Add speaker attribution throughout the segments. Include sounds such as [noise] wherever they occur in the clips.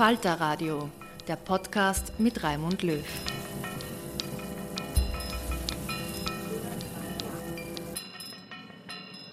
Speaker 1: Falter Radio, der Podcast mit Raimund Löw.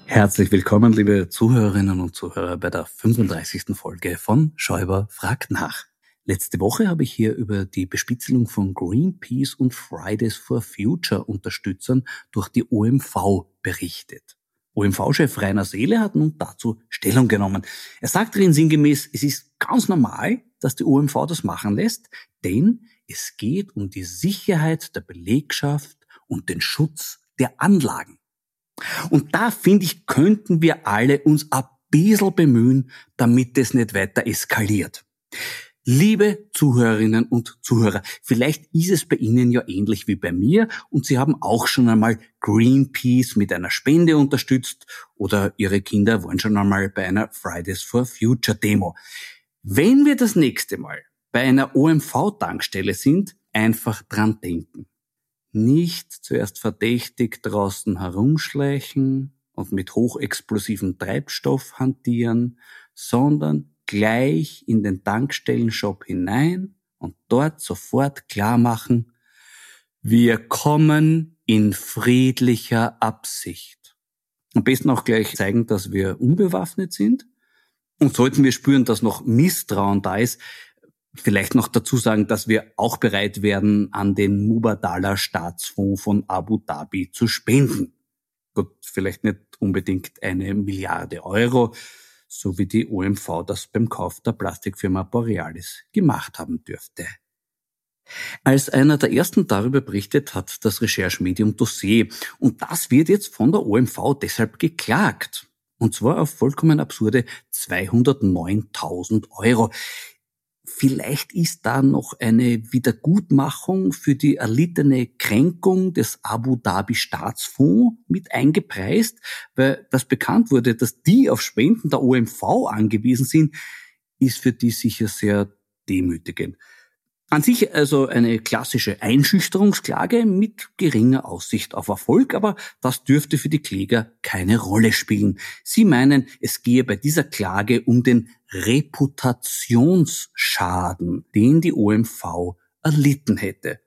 Speaker 2: Herzlich willkommen, liebe Zuhörerinnen und Zuhörer, bei der 35. Folge von Schäuber fragt nach. Letzte Woche habe ich hier über die Bespitzelung von Greenpeace und Fridays for Future Unterstützern durch die OMV berichtet. OMV-Chef Rainer Seele hat nun dazu Stellung genommen. Er sagt darin sinngemäß, es ist ganz normal, dass die OMV das machen lässt, denn es geht um die Sicherheit der Belegschaft und den Schutz der Anlagen. Und da finde ich, könnten wir alle uns ein bisschen bemühen, damit es nicht weiter eskaliert. Liebe Zuhörerinnen und Zuhörer, vielleicht ist es bei Ihnen ja ähnlich wie bei mir und Sie haben auch schon einmal Greenpeace mit einer Spende unterstützt oder Ihre Kinder waren schon einmal bei einer Fridays for Future Demo. Wenn wir das nächste Mal bei einer OMV-Tankstelle sind, einfach dran denken. Nicht zuerst verdächtig draußen herumschleichen und mit hochexplosivem Treibstoff hantieren, sondern gleich in den Tankstellenshop hinein und dort sofort klar machen, wir kommen in friedlicher Absicht. Am besten auch gleich zeigen, dass wir unbewaffnet sind. Und sollten wir spüren, dass noch Misstrauen da ist, vielleicht noch dazu sagen, dass wir auch bereit werden, an den Mubadala Staatsfonds von Abu Dhabi zu spenden. Gut, vielleicht nicht unbedingt eine Milliarde Euro, so wie die OMV das beim Kauf der Plastikfirma Borealis gemacht haben dürfte. Als einer der ersten darüber berichtet hat das Recherchemedium Dossier und das wird jetzt von der OMV deshalb geklagt. Und zwar auf vollkommen absurde 209.000 Euro. Vielleicht ist da noch eine Wiedergutmachung für die erlittene Kränkung des Abu Dhabi Staatsfonds mit eingepreist, weil das bekannt wurde, dass die auf Spenden der OMV angewiesen sind, ist für die sicher sehr demütigend. An sich also eine klassische Einschüchterungsklage mit geringer Aussicht auf Erfolg, aber das dürfte für die Kläger keine Rolle spielen. Sie meinen, es gehe bei dieser Klage um den Reputationsschaden, den die OMV erlitten hätte.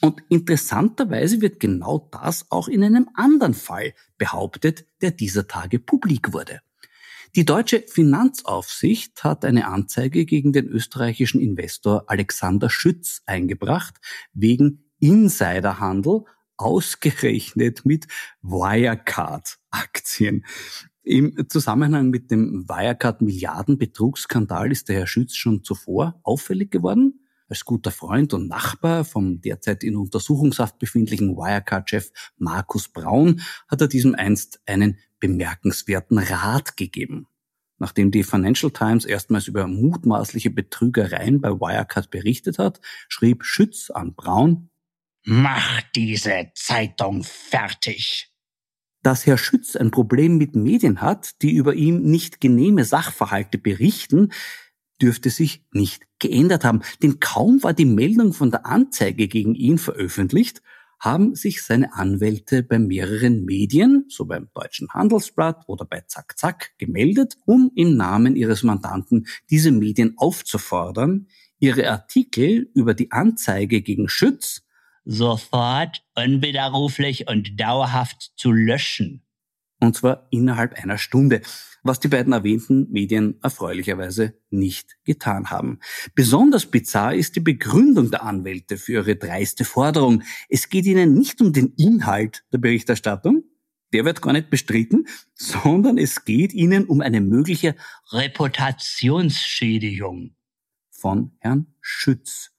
Speaker 2: Und interessanterweise wird genau das auch in einem anderen Fall behauptet, der dieser Tage publik wurde. Die deutsche Finanzaufsicht hat eine Anzeige gegen den österreichischen Investor Alexander Schütz eingebracht wegen Insiderhandel ausgerechnet mit Wirecard-Aktien. Im Zusammenhang mit dem Wirecard-Milliarden-Betrugsskandal ist der Herr Schütz schon zuvor auffällig geworden. Als guter Freund und Nachbar vom derzeit in Untersuchungshaft befindlichen Wirecard-Chef Markus Braun hat er diesem einst einen bemerkenswerten Rat gegeben. Nachdem die Financial Times erstmals über mutmaßliche Betrügereien bei Wirecard berichtet hat, schrieb Schütz an Braun,
Speaker 3: Mach diese Zeitung fertig.
Speaker 2: Dass Herr Schütz ein Problem mit Medien hat, die über ihm nicht genehme Sachverhalte berichten, dürfte sich nicht geändert haben. Denn kaum war die Meldung von der Anzeige gegen ihn veröffentlicht, haben sich seine Anwälte bei mehreren Medien, so beim Deutschen Handelsblatt oder bei Zack Zack, gemeldet, um im Namen ihres Mandanten diese Medien aufzufordern, ihre Artikel über die Anzeige gegen Schütz
Speaker 3: sofort, unwiderruflich und dauerhaft zu löschen.
Speaker 2: Und zwar innerhalb einer Stunde, was die beiden erwähnten Medien erfreulicherweise nicht getan haben. Besonders bizarr ist die Begründung der Anwälte für ihre dreiste Forderung. Es geht ihnen nicht um den Inhalt der Berichterstattung, der wird gar nicht bestritten, sondern es geht ihnen um eine mögliche
Speaker 3: Reputationsschädigung
Speaker 2: von Herrn Schütz.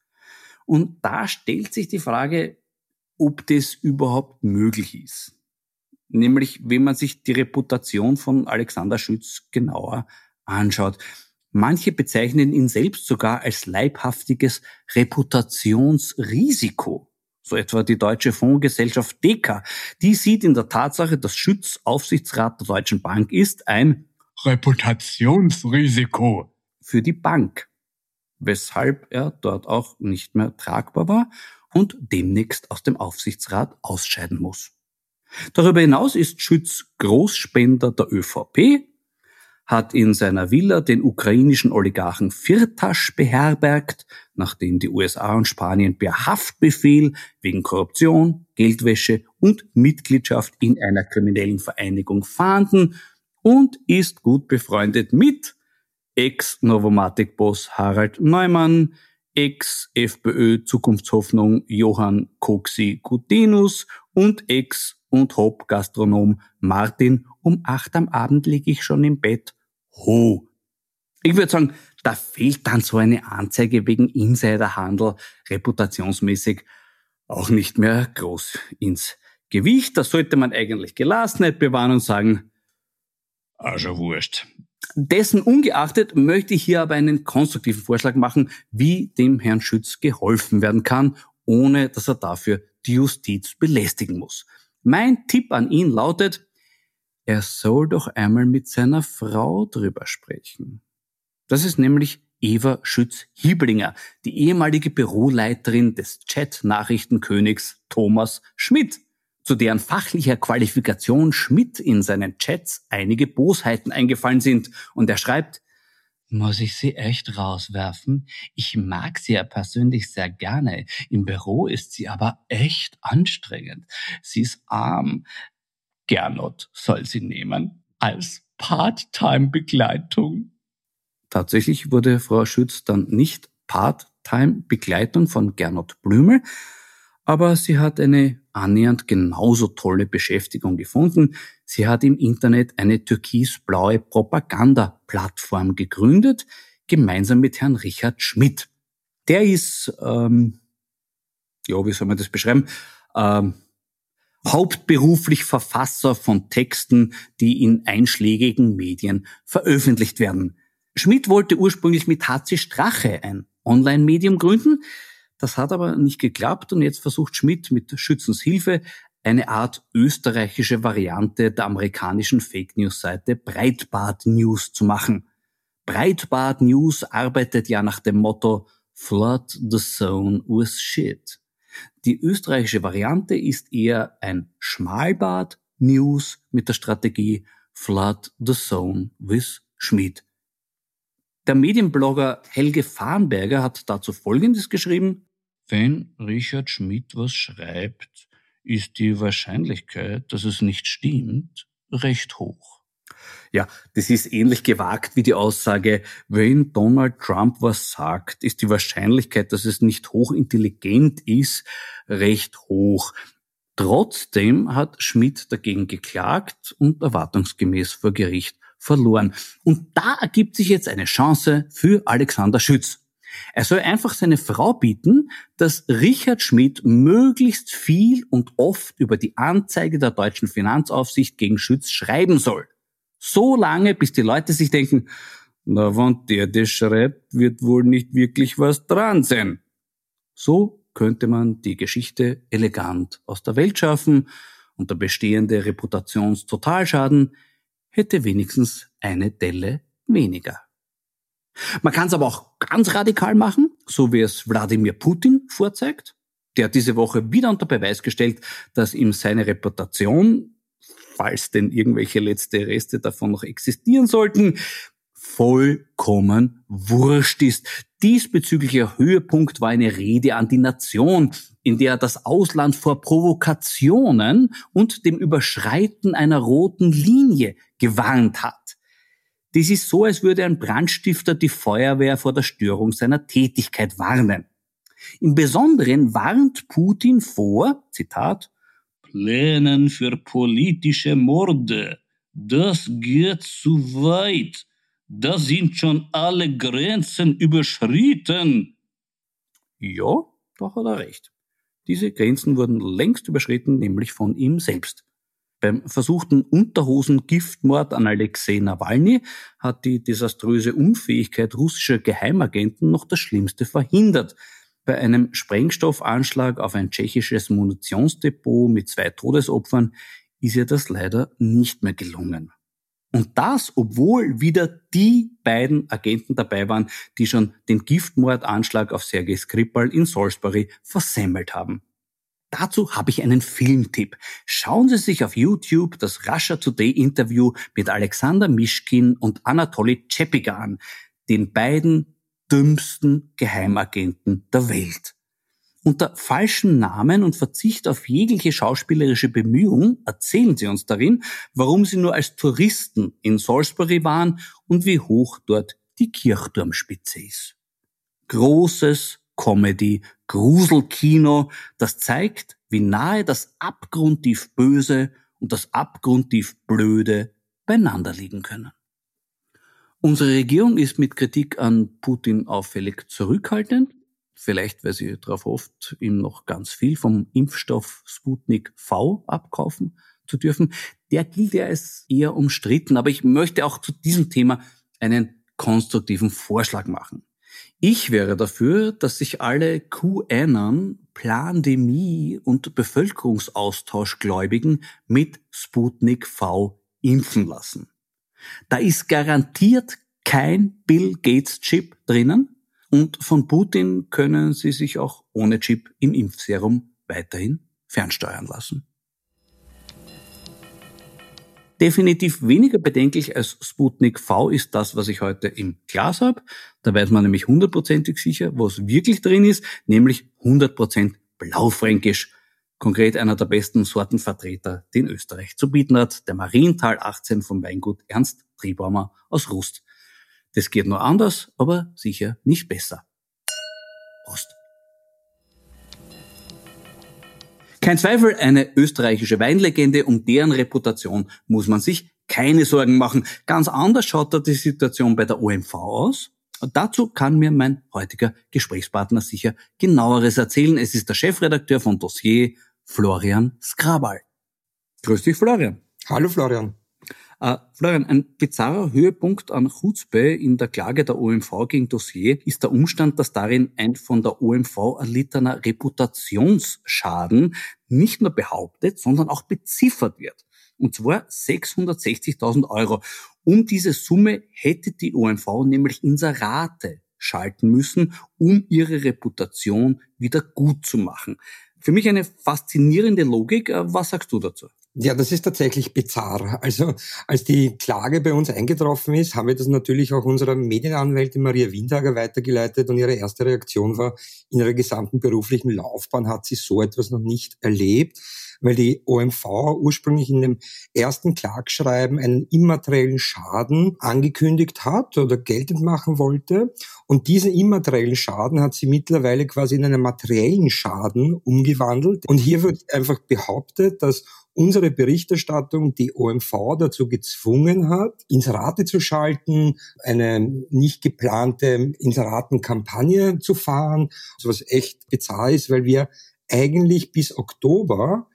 Speaker 2: Und da stellt sich die Frage, ob das überhaupt möglich ist. Nämlich, wenn man sich die Reputation von Alexander Schütz genauer anschaut. Manche bezeichnen ihn selbst sogar als leibhaftiges Reputationsrisiko. So etwa die deutsche Fondsgesellschaft Deka. Die sieht in der Tatsache, dass Schütz Aufsichtsrat der Deutschen Bank ist, ein
Speaker 3: Reputationsrisiko
Speaker 2: für die Bank weshalb er dort auch nicht mehr tragbar war und demnächst aus dem Aufsichtsrat ausscheiden muss. Darüber hinaus ist Schütz Großspender der ÖVP, hat in seiner Villa den ukrainischen Oligarchen Firtasch beherbergt, nachdem die USA und Spanien per Haftbefehl wegen Korruption, Geldwäsche und Mitgliedschaft in einer kriminellen Vereinigung fahnden und ist gut befreundet mit Ex-Novomatic-Boss Harald Neumann, Ex-FPÖ-Zukunftshoffnung Johann Coxi Gutinus und Ex- und Hop-Gastronom Martin um acht am Abend liege ich schon im Bett. Ho! Ich würde sagen, da fehlt dann so eine Anzeige wegen Insiderhandel reputationsmäßig auch nicht mehr groß ins Gewicht. Das sollte man eigentlich Gelassenheit bewahren und sagen,
Speaker 3: also wurscht.
Speaker 2: Dessen ungeachtet möchte ich hier aber einen konstruktiven Vorschlag machen, wie dem Herrn Schütz geholfen werden kann, ohne dass er dafür die Justiz belästigen muss. Mein Tipp an ihn lautet, er soll doch einmal mit seiner Frau drüber sprechen. Das ist nämlich Eva Schütz-Hieblinger, die ehemalige Büroleiterin des Chat-Nachrichtenkönigs Thomas Schmidt zu deren fachlicher Qualifikation Schmidt in seinen Chats einige Bosheiten eingefallen sind. Und er schreibt,
Speaker 3: muss ich sie echt rauswerfen? Ich mag sie ja persönlich sehr gerne. Im Büro ist sie aber echt anstrengend. Sie ist arm. Gernot soll sie nehmen als Part-Time-Begleitung.
Speaker 2: Tatsächlich wurde Frau Schütz dann nicht Part-Time-Begleitung von Gernot Blümel, aber sie hat eine annähernd genauso tolle Beschäftigung gefunden. Sie hat im Internet eine türkisblaue Propaganda-Plattform gegründet, gemeinsam mit Herrn Richard Schmidt. Der ist, ähm, ja, wie soll man das beschreiben, ähm, hauptberuflich Verfasser von Texten, die in einschlägigen Medien veröffentlicht werden. Schmidt wollte ursprünglich mit HC Strache ein Online-Medium gründen, das hat aber nicht geklappt und jetzt versucht Schmidt mit Schützens Hilfe eine Art österreichische Variante der amerikanischen Fake News Seite Breitbart News zu machen. Breitbart News arbeitet ja nach dem Motto Flood the Zone with Shit. Die österreichische Variante ist eher ein Schmalbart News mit der Strategie Flood the Zone with Schmidt. Der Medienblogger Helge Farnberger hat dazu Folgendes geschrieben.
Speaker 3: Wenn Richard Schmidt was schreibt, ist die Wahrscheinlichkeit, dass es nicht stimmt, recht hoch.
Speaker 2: Ja, das ist ähnlich gewagt wie die Aussage, wenn Donald Trump was sagt, ist die Wahrscheinlichkeit, dass es nicht hochintelligent ist, recht hoch. Trotzdem hat Schmidt dagegen geklagt und erwartungsgemäß vor Gericht verloren. Und da ergibt sich jetzt eine Chance für Alexander Schütz. Er soll einfach seine Frau bitten, dass Richard Schmidt möglichst viel und oft über die Anzeige der deutschen Finanzaufsicht gegen Schütz schreiben soll. So lange, bis die Leute sich denken, na, wenn der das schreibt, wird wohl nicht wirklich was dran sein. So könnte man die Geschichte elegant aus der Welt schaffen und der bestehende Reputationstotalschaden hätte wenigstens eine Delle weniger. Man kann es aber auch ganz radikal machen, so wie es Wladimir Putin vorzeigt. Der hat diese Woche wieder unter Beweis gestellt, dass ihm seine Reputation, falls denn irgendwelche letzte Reste davon noch existieren sollten, vollkommen wurscht ist. Diesbezüglicher Höhepunkt war eine Rede an die Nation, in der er das Ausland vor Provokationen und dem Überschreiten einer roten Linie gewarnt hat. Das ist so, als würde ein Brandstifter die Feuerwehr vor der Störung seiner Tätigkeit warnen. Im Besonderen warnt Putin vor, Zitat, Plänen für politische Morde. Das geht zu weit. Da sind schon alle Grenzen überschritten. Ja, da hat er recht. Diese Grenzen wurden längst überschritten, nämlich von ihm selbst. Beim versuchten Unterhosen-Giftmord an Alexei Nawalny hat die desaströse Unfähigkeit russischer Geheimagenten noch das Schlimmste verhindert. Bei einem Sprengstoffanschlag auf ein tschechisches Munitionsdepot mit zwei Todesopfern ist ihr das leider nicht mehr gelungen. Und das, obwohl wieder die beiden Agenten dabei waren, die schon den Giftmordanschlag auf Sergei Skripal in Salisbury versemmelt haben. Dazu habe ich einen Filmtipp. Schauen Sie sich auf YouTube das Russia Today Interview mit Alexander Mischkin und Anatoly Chepiga an, den beiden dümmsten Geheimagenten der Welt. Unter falschen Namen und Verzicht auf jegliche schauspielerische Bemühung erzählen sie uns darin, warum sie nur als Touristen in Salisbury waren und wie hoch dort die Kirchturmspitze ist. Großes Comedy, Gruselkino, das zeigt, wie nahe das abgrundtief Böse und das abgrundtief Blöde beieinander liegen können. Unsere Regierung ist mit Kritik an Putin auffällig zurückhaltend, vielleicht weil sie darauf hofft, ihm noch ganz viel vom Impfstoff Sputnik V abkaufen zu dürfen. Der gilt ja als eher umstritten, aber ich möchte auch zu diesem Thema einen konstruktiven Vorschlag machen. Ich wäre dafür, dass sich alle QAnon, Plandemie und Bevölkerungsaustauschgläubigen mit Sputnik V impfen lassen. Da ist garantiert kein Bill Gates Chip drinnen und von Putin können sie sich auch ohne Chip im Impfserum weiterhin fernsteuern lassen. Definitiv weniger bedenklich als Sputnik V ist das, was ich heute im Glas habe. Da weiß man nämlich hundertprozentig sicher, was wirklich drin ist, nämlich 100% Blaufränkisch. Konkret einer der besten Sortenvertreter, den Österreich zu bieten hat, der Marienthal 18 vom Weingut Ernst Triebaumer aus Rust. Das geht nur anders, aber sicher nicht besser. Prost. Kein Zweifel, eine österreichische Weinlegende, um deren Reputation muss man sich keine Sorgen machen. Ganz anders schaut da die Situation bei der OMV aus. Und dazu kann mir mein heutiger Gesprächspartner sicher genaueres erzählen. Es ist der Chefredakteur von Dossier, Florian Skrabal. Grüß dich, Florian.
Speaker 4: Hallo, Florian.
Speaker 2: Äh, Florian, ein bizarrer Höhepunkt an Chutzpe in der Klage der OMV gegen Dossier ist der Umstand, dass darin ein von der OMV erlittener Reputationsschaden nicht nur behauptet, sondern auch beziffert wird. Und zwar 660.000 Euro. Um diese Summe hätte die OMV nämlich Inserate schalten müssen, um ihre Reputation wieder gut zu machen. Für mich eine faszinierende Logik. Äh, was sagst du dazu?
Speaker 4: Ja, das ist tatsächlich bizarr. Also als die Klage bei uns eingetroffen ist, haben wir das natürlich auch unserer Medienanwältin Maria Windager weitergeleitet und ihre erste Reaktion war, in ihrer gesamten beruflichen Laufbahn hat sie so etwas noch nicht erlebt weil die OMV ursprünglich in dem ersten Klagschreiben einen immateriellen Schaden angekündigt hat oder geltend machen wollte. Und diesen immateriellen Schaden hat sie mittlerweile quasi in einen materiellen Schaden umgewandelt. Und hier wird einfach behauptet, dass unsere Berichterstattung die OMV dazu gezwungen hat, Inserate zu schalten, eine nicht geplante Inseratenkampagne zu fahren, was echt bizarr ist, weil wir eigentlich bis Oktober,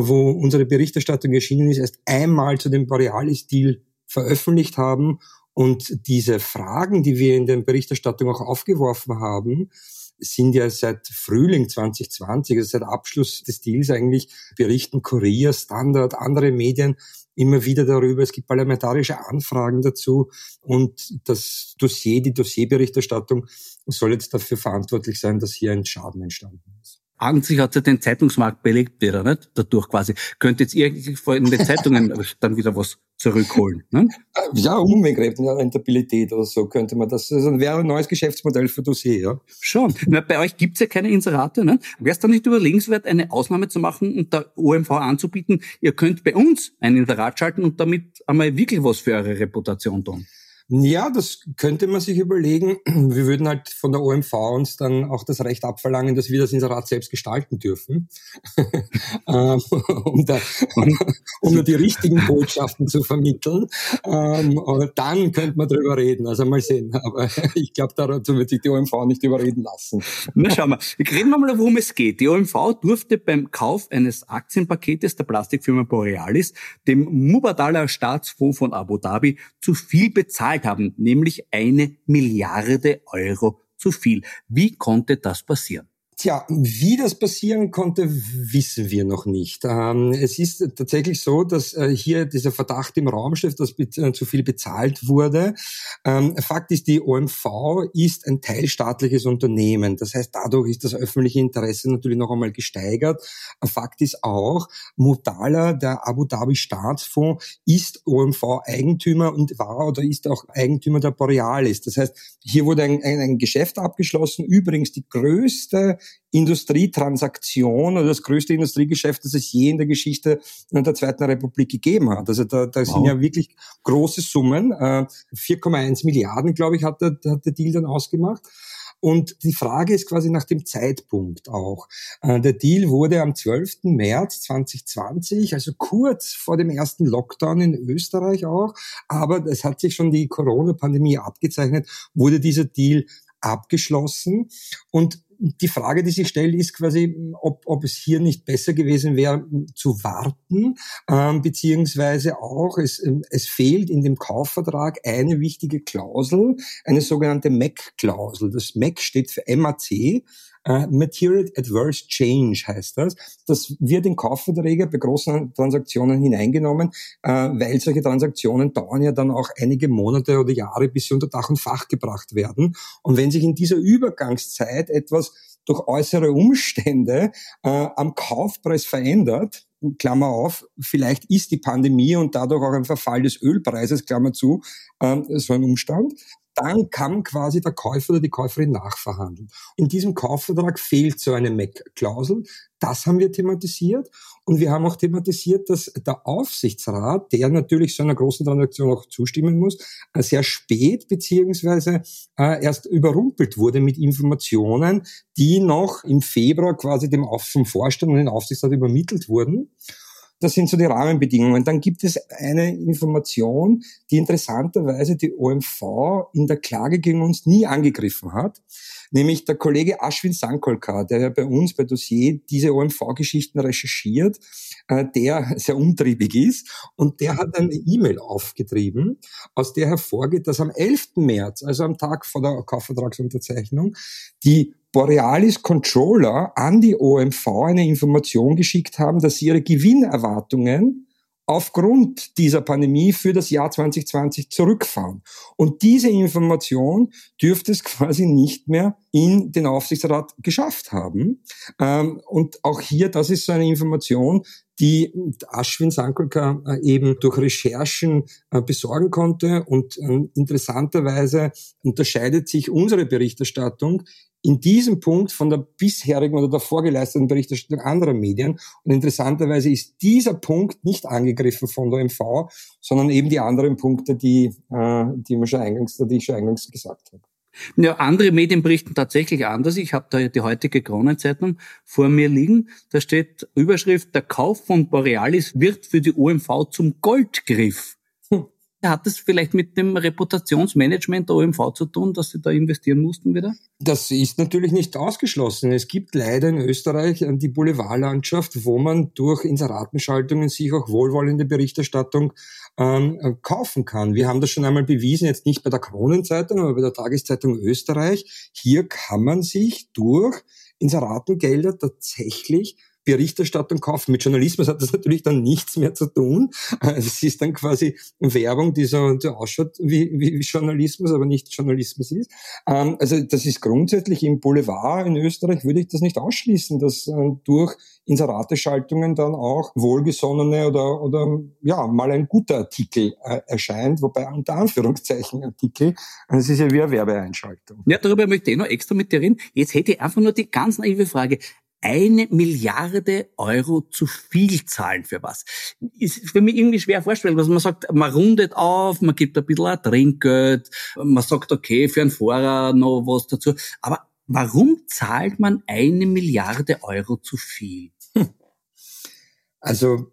Speaker 4: wo unsere Berichterstattung erschienen ist, erst einmal zu dem Borealis-Deal veröffentlicht haben. Und diese Fragen, die wir in der Berichterstattung auch aufgeworfen haben, sind ja seit Frühling 2020, also seit Abschluss des Deals eigentlich berichten Kurier, Standard, andere Medien immer wieder darüber. Es gibt parlamentarische Anfragen dazu. Und das Dossier, die Dossierberichterstattung soll jetzt dafür verantwortlich sein, dass hier ein Schaden entstanden ist
Speaker 2: an sich hat ja den Zeitungsmarkt belegt wieder, nicht? Dadurch quasi. Könnte jetzt irgendwie in den Zeitungen [laughs] dann wieder was zurückholen. Ne?
Speaker 4: Ja, Umwegkräfte, ja, Rentabilität oder so könnte man das. Also wäre ein neues Geschäftsmodell für Dossier, ja.
Speaker 2: Schon. Na, bei euch gibt's ja keine Inserate. Ne? Wäre es dann nicht überlegenswert, eine Ausnahme zu machen und der OMV anzubieten, ihr könnt bei uns ein Inserat schalten und damit einmal wirklich was für eure Reputation tun?
Speaker 4: Ja, das könnte man sich überlegen. [clears throat] Wir würden halt von der OMV uns dann auch das Recht abverlangen, dass wir das Inserat selbst gestalten dürfen, [laughs] ähm, um, da, [laughs] um da die richtigen [laughs] Botschaften zu vermitteln. Ähm, und dann könnte man drüber reden. Also mal sehen. Aber ich glaube, dazu wird sich die OMV nicht überreden lassen.
Speaker 2: Na schauen wir. Reden wir mal, worum es geht. Die OMV durfte beim Kauf eines Aktienpaketes der Plastikfirma Borealis dem Mubadala Staatsfonds von Abu Dhabi zu viel bezahlen bezahlt haben, nämlich eine Milliarde Euro zu viel. Wie konnte das passieren?
Speaker 4: Tja, wie das passieren konnte, wissen wir noch nicht. Ähm, es ist tatsächlich so, dass äh, hier dieser Verdacht im Raum steht, dass äh, zu viel bezahlt wurde. Ähm, Fakt ist, die OMV ist ein teilstaatliches Unternehmen. Das heißt, dadurch ist das öffentliche Interesse natürlich noch einmal gesteigert. Fakt ist auch, Mutala, der Abu Dhabi Staatsfonds, ist OMV-Eigentümer und war oder ist auch Eigentümer der Borealis. Das heißt, hier wurde ein, ein, ein Geschäft abgeschlossen. Übrigens die größte Industrietransaktion oder das größte Industriegeschäft, das es je in der Geschichte der Zweiten Republik gegeben hat. Also da, da wow. sind ja wirklich große Summen. 4,1 äh, Milliarden, glaube ich, hat der, hat der Deal dann ausgemacht. Und die Frage ist quasi nach dem Zeitpunkt auch. Äh, der Deal wurde am 12. März 2020, also kurz vor dem ersten Lockdown in Österreich auch, aber es hat sich schon die Corona-Pandemie abgezeichnet, wurde dieser Deal abgeschlossen. Und die Frage, die sich stellt, ist quasi, ob, ob es hier nicht besser gewesen wäre, zu warten, ähm, beziehungsweise auch, es, ähm, es fehlt in dem Kaufvertrag eine wichtige Klausel, eine sogenannte MAC-Klausel. Das MAC steht für MAC, Uh, Material Adverse Change heißt das. Das wird in Kaufverträge bei großen Transaktionen hineingenommen, uh, weil solche Transaktionen dauern ja dann auch einige Monate oder Jahre, bis sie unter Dach und Fach gebracht werden. Und wenn sich in dieser Übergangszeit etwas durch äußere Umstände uh, am Kaufpreis verändert, Klammer auf, vielleicht ist die Pandemie und dadurch auch ein Verfall des Ölpreises, Klammer zu, so ein Umstand, dann kann quasi der Käufer oder die Käuferin nachverhandeln. In diesem Kaufvertrag fehlt so eine MEC-Klausel. Das haben wir thematisiert. Und wir haben auch thematisiert, dass der Aufsichtsrat, der natürlich so einer großen Transaktion auch zustimmen muss, äh, sehr spät beziehungsweise äh, erst überrumpelt wurde mit Informationen, die noch im Februar quasi dem vom Vorstand und dem Aufsichtsrat übermittelt wurden. Das sind so die Rahmenbedingungen. Dann gibt es eine Information, die interessanterweise die OMV in der Klage gegen uns nie angegriffen hat. Nämlich der Kollege Ashwin Sankolkar, der ja bei uns bei Dossier diese OMV-Geschichten recherchiert, äh, der sehr umtriebig ist. Und der hat eine E-Mail aufgetrieben, aus der hervorgeht, dass am 11. März, also am Tag vor der Kaufvertragsunterzeichnung, die Borealis Controller an die OMV eine Information geschickt haben, dass sie ihre Gewinnerwartungen aufgrund dieser Pandemie für das Jahr 2020 zurückfahren. Und diese Information dürfte es [laughs] quasi nicht mehr in den Aufsichtsrat geschafft haben. Ähm, und auch hier, das ist so eine Information, die Ashwin Sankolka äh, eben durch Recherchen äh, besorgen konnte. Und ähm, interessanterweise unterscheidet sich unsere Berichterstattung in diesem Punkt von der bisherigen oder der vorgeleisteten Berichterstattung anderer Medien. Und interessanterweise ist dieser Punkt nicht angegriffen von der OMV, sondern eben die anderen Punkte, die, äh, die, man schon eingangs, die ich schon eingangs gesagt habe.
Speaker 2: Ja, andere Medien berichten tatsächlich anders. Ich habe da die heutige Kronenzeitung vor mir liegen. Da steht Überschrift, der Kauf von Borealis wird für die OMV zum Goldgriff. Hat das vielleicht mit dem Reputationsmanagement der OMV zu tun, dass sie da investieren mussten wieder?
Speaker 4: Das ist natürlich nicht ausgeschlossen. Es gibt leider in Österreich die Boulevardlandschaft, wo man durch Inseratenschaltungen sich auch wohlwollende Berichterstattung ähm, äh, kaufen kann. Wir haben das schon einmal bewiesen, jetzt nicht bei der Kronenzeitung, aber bei der Tageszeitung Österreich. Hier kann man sich durch Inseratengelder tatsächlich Berichterstattung kaufen. Mit Journalismus hat das natürlich dann nichts mehr zu tun. Es ist dann quasi Werbung, die so, so ausschaut wie, wie, Journalismus, aber nicht Journalismus ist. Ähm, also das ist grundsätzlich im Boulevard in Österreich würde ich das nicht ausschließen, dass äh, durch Inserateschaltungen dann auch wohlgesonnene oder, oder ja, mal ein guter Artikel äh, erscheint, wobei unter Anführungszeichen Artikel, es ist ja wie eine Werbeeinschaltung.
Speaker 2: Ja, darüber möchte ich noch extra mit dir reden. Jetzt hätte ich einfach nur die ganz naive Frage eine Milliarde Euro zu viel zahlen für was. Ist für mich irgendwie schwer vorstellbar, dass man sagt, man rundet auf, man gibt ein bisschen ein Trinkgeld, man sagt, okay, für einen Fahrer noch was dazu. Aber warum zahlt man eine Milliarde Euro zu viel? Hm.
Speaker 4: Also,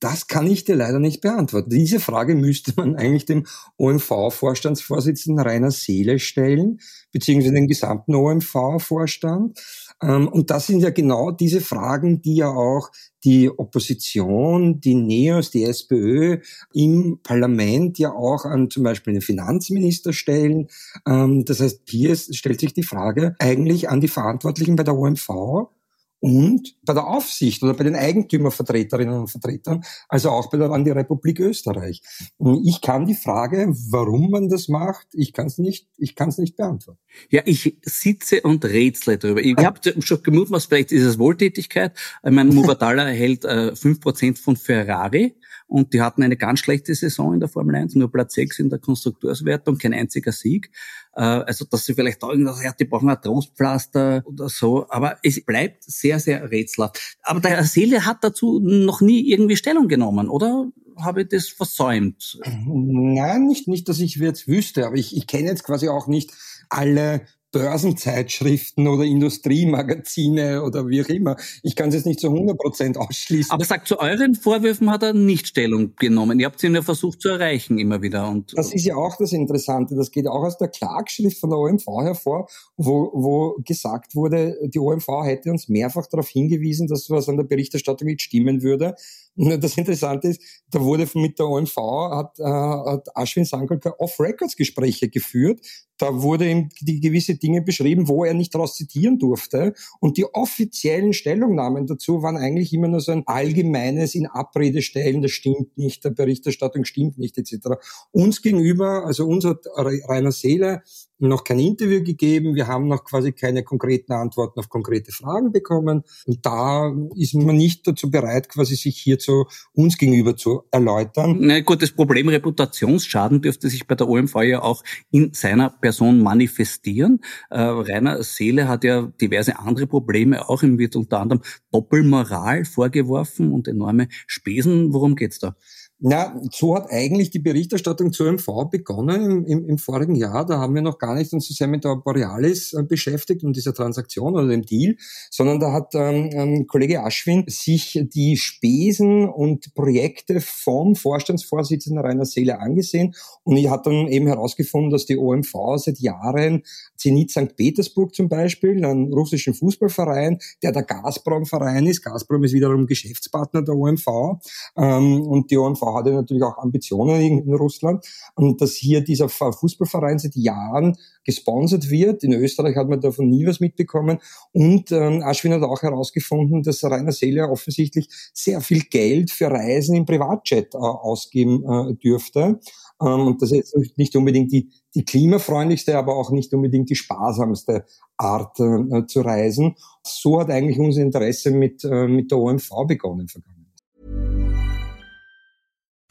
Speaker 4: das kann ich dir leider nicht beantworten. Diese Frage müsste man eigentlich dem OMV-Vorstandsvorsitzenden Rainer Seele stellen, beziehungsweise den gesamten OMV-Vorstand. Ähm, und das sind ja genau diese Fragen, die ja auch die Opposition, die NEOS, die SPÖ im Parlament ja auch an zum Beispiel den Finanzminister stellen. Ähm, das heißt, hier stellt sich die Frage eigentlich an die Verantwortlichen bei der OMV, und bei der Aufsicht oder bei den Eigentümervertreterinnen und Vertretern, also auch bei der, an die Republik Österreich. Ich kann die Frage, warum man das macht, ich kann es nicht, ich kann es nicht beantworten.
Speaker 2: Ja, ich sitze und rätsle darüber. Ich habe schon gemutmaßt, vielleicht ist es Wohltätigkeit. Ich meine, Mubadala [laughs] erhält äh, 5% von Ferrari und die hatten eine ganz schlechte Saison in der Formel 1, nur Platz 6 in der Konstrukteurswertung, kein einziger Sieg. Äh, also, dass sie vielleicht auch irgendwas, ja, die brauchen ein Trostpflaster oder so, aber es bleibt sehr, sehr rätselhaft. Aber der Seele hat dazu noch nie irgendwie Stellung genommen, oder? Habe ich das versäumt?
Speaker 4: Nein, nicht, nicht, dass ich jetzt wüsste, aber ich, ich kenne jetzt quasi auch nicht alle Börsenzeitschriften oder Industriemagazine oder wie auch immer. Ich kann es jetzt nicht zu 100 Prozent ausschließen.
Speaker 2: Aber sagt, zu euren Vorwürfen hat er nicht Stellung genommen. Ihr habt ihn ja versucht zu erreichen immer wieder. Und
Speaker 4: das ist ja auch das Interessante. Das geht auch aus der Klagschrift von der OMV hervor, wo, wo gesagt wurde, die OMV hätte uns mehrfach darauf hingewiesen, dass was an der Berichterstattung nicht stimmen würde. Das Interessante ist, da wurde mit der OMV hat, äh, hat Ashwin Sankalka Off-Records-Gespräche geführt. Da wurde ihm die gewisse Dinge beschrieben, wo er nicht daraus zitieren durfte. Und die offiziellen Stellungnahmen dazu waren eigentlich immer nur so ein allgemeines in Abrede stellen, das stimmt nicht, der Berichterstattung stimmt nicht, etc. Uns gegenüber, also uns hat Rainer Seele noch kein Interview gegeben. Wir haben noch quasi keine konkreten Antworten auf konkrete Fragen bekommen. Und da ist man nicht dazu bereit, quasi sich hier zu uns gegenüber zu erläutern.
Speaker 2: Na gut, das Problem Reputationsschaden dürfte sich bei der OMV ja auch in seiner Person manifestieren. Äh, Rainer Seele hat ja diverse andere Probleme, auch ihm wird unter anderem Doppelmoral vorgeworfen und enorme Spesen. Worum geht's da?
Speaker 4: Na, so hat eigentlich die Berichterstattung zur MV begonnen im, im, im, vorigen Jahr. Da haben wir noch gar nicht uns sehr mit der Borealis äh, beschäftigt und dieser Transaktion oder dem Deal, sondern da hat ähm, ähm, Kollege Aschwin sich die Spesen und Projekte vom Vorstandsvorsitzenden Rainer Seele angesehen und er hat dann eben herausgefunden, dass die OMV seit Jahren Zenit St. Petersburg zum Beispiel, einen russischen Fußballverein, der der Gazprom-Verein ist. Gazprom ist wiederum Geschäftspartner der OMV ähm, und die OMV hatte natürlich auch Ambitionen in Russland und dass hier dieser Fußballverein seit Jahren gesponsert wird. In Österreich hat man davon nie was mitbekommen und ähm, Aschwin hat auch herausgefunden, dass Rainer Seele offensichtlich sehr viel Geld für Reisen im Privatjet äh, ausgeben äh, dürfte. Ähm, und das ist jetzt nicht unbedingt die, die klimafreundlichste, aber auch nicht unbedingt die sparsamste Art äh, zu reisen. So hat eigentlich unser Interesse mit, äh, mit der OMV begonnen vergangen.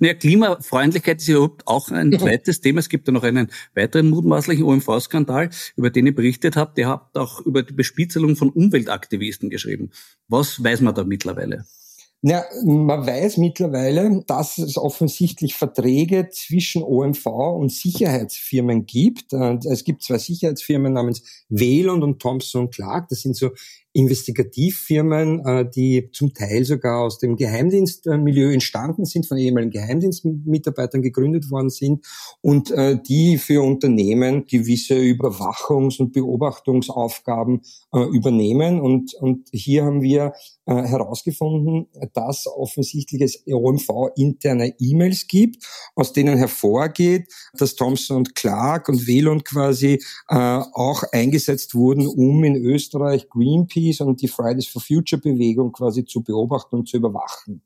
Speaker 2: Ja, Klimafreundlichkeit ist ja überhaupt auch ein zweites Thema. Es gibt ja noch einen weiteren mutmaßlichen OMV-Skandal, über den ihr berichtet habt. Ihr habt auch über die Bespitzelung von Umweltaktivisten geschrieben. Was weiß man da mittlerweile?
Speaker 4: Ja, man weiß mittlerweile, dass es offensichtlich Verträge zwischen OMV und Sicherheitsfirmen gibt. Und es gibt zwei Sicherheitsfirmen namens Wayland und Thompson Clark. Das sind so Investigativfirmen, äh, die zum Teil sogar aus dem Geheimdienstmilieu entstanden sind, von ehemaligen Geheimdienstmitarbeitern gegründet worden sind und äh, die für Unternehmen gewisse Überwachungs- und Beobachtungsaufgaben äh, übernehmen. Und, und hier haben wir herausgefunden, dass offensichtlich es OMV interne E-Mails gibt, aus denen hervorgeht, dass Thompson und Clark und Velon quasi auch eingesetzt wurden, um in Österreich Greenpeace und die Fridays for Future Bewegung quasi zu beobachten und zu überwachen.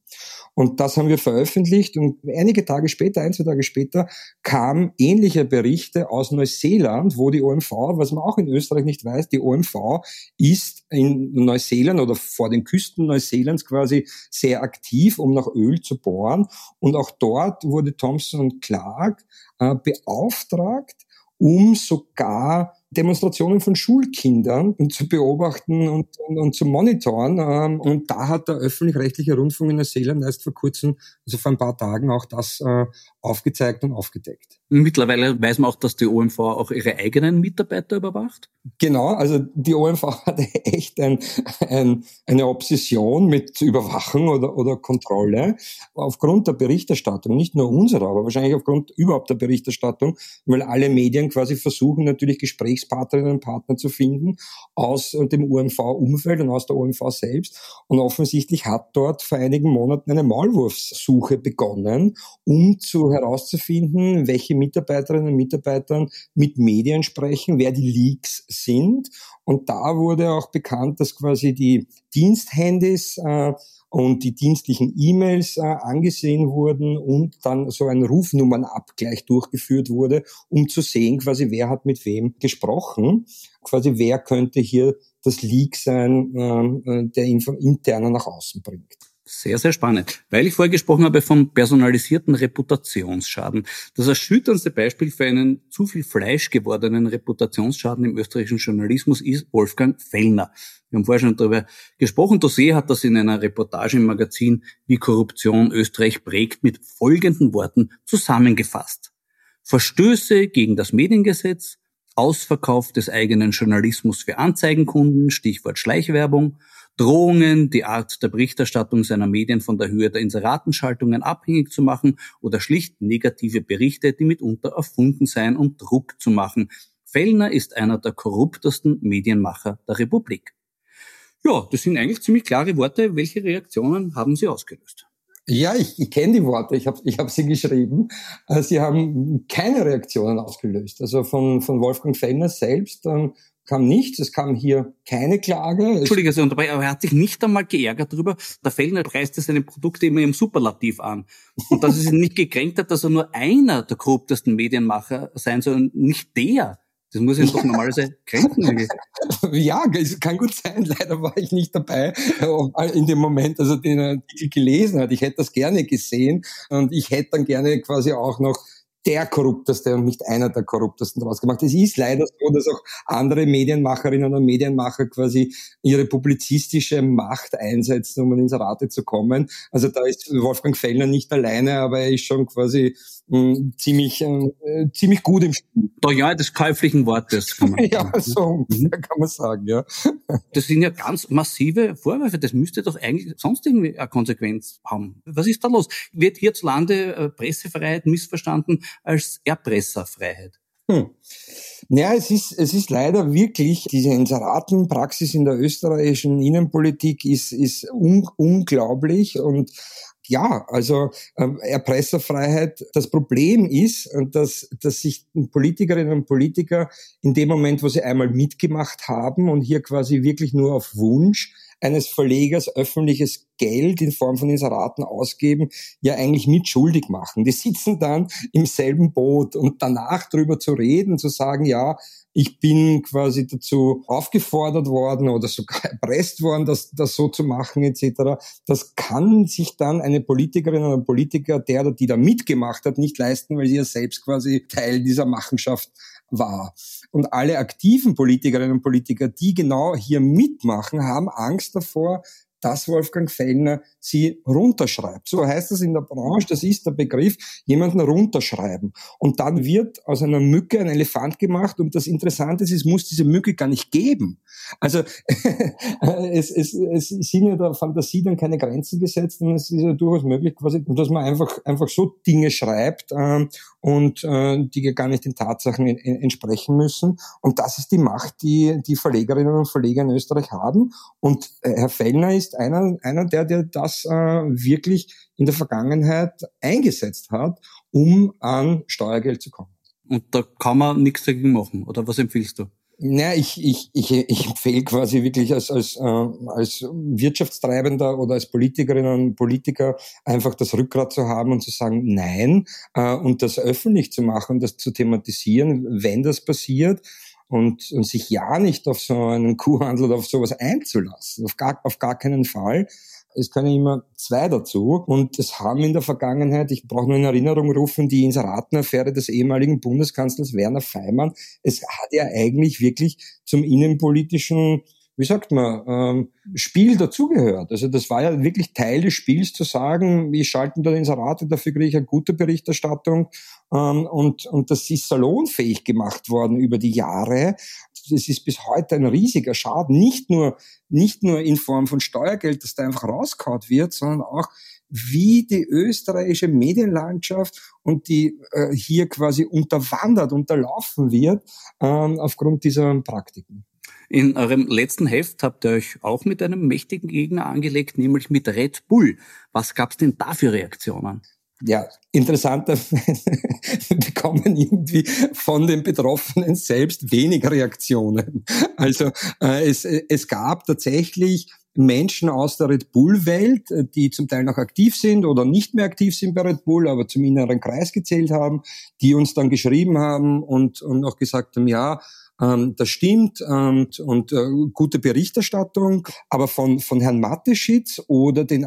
Speaker 4: Und das haben wir veröffentlicht und einige Tage später, ein, zwei Tage später, kamen ähnliche Berichte aus Neuseeland, wo die OMV, was man auch in Österreich nicht weiß, die OMV ist in Neuseeland oder vor den Küsten Neuseelands quasi sehr aktiv, um nach Öl zu bohren. Und auch dort wurde Thompson und Clark äh, beauftragt, um sogar Demonstrationen von Schulkindern zu beobachten und, und, und zu monitoren. Ähm, und da hat der öffentlich-rechtliche Rundfunk in Neuseeland erst vor kurzem, also vor ein paar Tagen, auch das äh, aufgezeigt und aufgedeckt.
Speaker 2: Mittlerweile weiß man auch, dass die OMV auch ihre eigenen Mitarbeiter überwacht?
Speaker 4: Genau, also die OMV [laughs] hat echt ein, ein, eine Obsession mit Überwachung oder, oder Kontrolle. Aufgrund der Berichterstattung, nicht nur unserer, aber wahrscheinlich aufgrund überhaupt der Berichterstattung, weil alle Medien quasi versuchen natürlich Gesprächspartnerinnen und Partner zu finden aus dem OMV-Umfeld und aus der OMV selbst. Und offensichtlich hat dort vor einigen Monaten eine Maulwurfssuche begonnen, um zu herauszufinden, welche Mitarbeiterinnen und Mitarbeitern mit Medien sprechen, wer die Leaks sind. Und da wurde auch bekannt, dass quasi die Diensthandys äh, und die dienstlichen E-Mails äh, angesehen wurden und dann so ein Rufnummernabgleich durchgeführt wurde, um zu sehen, quasi wer hat mit wem gesprochen, quasi wer könnte hier das Leak sein, ähm, äh, der Info interner nach außen bringt.
Speaker 2: Sehr, sehr spannend. Weil ich vorher gesprochen habe vom personalisierten Reputationsschaden. Das erschütterndste Beispiel für einen zu viel Fleisch gewordenen Reputationsschaden im österreichischen Journalismus ist Wolfgang Fellner. Wir haben vorher schon darüber gesprochen. Dossier hat das in einer Reportage im Magazin Wie Korruption Österreich prägt mit folgenden Worten zusammengefasst. Verstöße gegen das Mediengesetz, Ausverkauf des eigenen Journalismus für Anzeigenkunden, Stichwort Schleichwerbung, Drohungen, die Art der Berichterstattung seiner Medien von der Höhe der Inseratenschaltungen abhängig zu machen oder schlicht negative Berichte, die mitunter erfunden seien, um Druck zu machen. Fellner ist einer der korruptesten Medienmacher der Republik. Ja, das sind eigentlich ziemlich klare Worte. Welche Reaktionen haben Sie ausgelöst?
Speaker 4: Ja, ich, ich kenne die Worte, ich habe ich hab sie geschrieben. Äh, sie haben keine Reaktionen ausgelöst. Also von, von Wolfgang Fellner selbst ähm, kam nichts, es kam hier keine Klage.
Speaker 2: Entschuldige, also, aber er hat sich nicht einmal geärgert darüber, der Fellner preiste seine Produkte immer im Superlativ an. Und dass es ihn nicht gekränkt hat, dass er nur einer der korruptesten Medienmacher sein soll und nicht der. Das muss ihn doch [laughs] normalerweise kränken.
Speaker 4: ja, es kann gut sein. Leider war ich nicht dabei äh, in dem Moment, als er den Artikel gelesen hat. Ich hätte das gerne gesehen und ich hätte dann gerne quasi auch noch der korrupteste und nicht einer der korruptesten daraus gemacht. Es ist leider so, dass auch andere Medienmacherinnen und Medienmacher quasi ihre publizistische Macht einsetzen, um ins Rate zu kommen. Also da ist Wolfgang Fellner nicht alleine, aber er ist schon quasi mh, hm, ziemlich, äh, ziemlich gut im Spiel.
Speaker 2: Da ja des käuflichen Wortes.
Speaker 4: Kann man [laughs] ja, so mhm. kann man sagen, ja. [laughs]
Speaker 2: Das sind ja ganz massive Vorwürfe. Das müsste doch eigentlich sonst irgendwie eine Konsequenz haben. Was ist da los? Wird hierzulande äh, Pressefreiheit missverstanden? Als Erpresserfreiheit.
Speaker 4: Hm. Ja, es ist, es ist leider wirklich, diese Inseratenpraxis in der österreichischen Innenpolitik ist, ist un unglaublich und ja, also äh, Erpresserfreiheit. Das Problem ist, dass, dass sich Politikerinnen und Politiker in dem Moment, wo sie einmal mitgemacht haben und hier quasi wirklich nur auf Wunsch eines Verlegers öffentliches Geld in Form von Inseraten ausgeben, ja eigentlich mitschuldig machen. Die sitzen dann im selben Boot und danach drüber zu reden, zu sagen, ja, ich bin quasi dazu aufgefordert worden oder sogar [laughs] erpresst worden, das, das so zu machen etc. Das kann sich dann eine Politikerin oder ein Politiker, der oder die da mitgemacht hat, nicht leisten, weil sie ja selbst quasi Teil dieser Machenschaft war. Und alle aktiven Politikerinnen und Politiker, die genau hier mitmachen, haben Angst davor, dass Wolfgang Fellner sie runterschreibt. So heißt das in der Branche, das ist der Begriff, jemanden runterschreiben. Und dann wird aus einer Mücke ein Elefant gemacht und das Interessante ist, es muss diese Mücke gar nicht geben. Also [laughs] es, es, es sind ja der Fantasie dann keine Grenzen gesetzt und es ist ja durchaus möglich, quasi, dass man einfach, einfach so Dinge schreibt ähm, und äh, die gar nicht den Tatsachen in, in, entsprechen müssen. Und das ist die Macht, die die Verlegerinnen und Verleger in Österreich haben. Und äh, Herr Fellner ist einer, einer der, der das äh, wirklich in der Vergangenheit eingesetzt hat, um an Steuergeld zu kommen.
Speaker 2: Und da kann man nichts dagegen machen, oder was empfiehlst du?
Speaker 4: Ja, ich, ich, ich, ich empfehle quasi wirklich als, als, äh, als Wirtschaftstreibender oder als Politikerinnen und Politiker einfach das Rückgrat zu haben und zu sagen, nein, äh, und das öffentlich zu machen, das zu thematisieren, wenn das passiert und, und sich ja nicht auf so einen Kuhhandel oder auf sowas einzulassen, auf gar, auf gar keinen Fall. Es können immer zwei dazu. Und es haben in der Vergangenheit, ich brauche nur in Erinnerung rufen, die Inseratenaffäre des ehemaligen Bundeskanzlers Werner Feimann. Es hat ja eigentlich wirklich zum innenpolitischen wie sagt man, ähm, Spiel dazugehört. Also das war ja wirklich Teil des Spiels zu sagen, wir schalten da Inserate, dafür kriege ich eine gute Berichterstattung ähm, und, und das ist salonfähig gemacht worden über die Jahre. Das ist bis heute ein riesiger Schaden, nicht nur, nicht nur in Form von Steuergeld, das da einfach rauskaut wird, sondern auch wie die österreichische Medienlandschaft und die äh, hier quasi unterwandert, unterlaufen wird ähm, aufgrund dieser Praktiken.
Speaker 2: In eurem letzten Heft habt ihr euch auch mit einem mächtigen Gegner angelegt, nämlich mit Red Bull. Was gab's denn da für Reaktionen?
Speaker 4: ja, interessanterweise [laughs] bekommen irgendwie von den Betroffenen selbst wenig Reaktionen. Also äh, es, es gab tatsächlich Menschen aus der Red Bull-Welt, äh, die zum Teil noch aktiv sind oder nicht mehr aktiv sind bei Red Bull, aber zum inneren Kreis gezählt haben, die uns dann geschrieben haben und, und auch gesagt haben, ja, ähm, das stimmt ähm, und äh, gute Berichterstattung, aber von, von Herrn Mateschitz oder den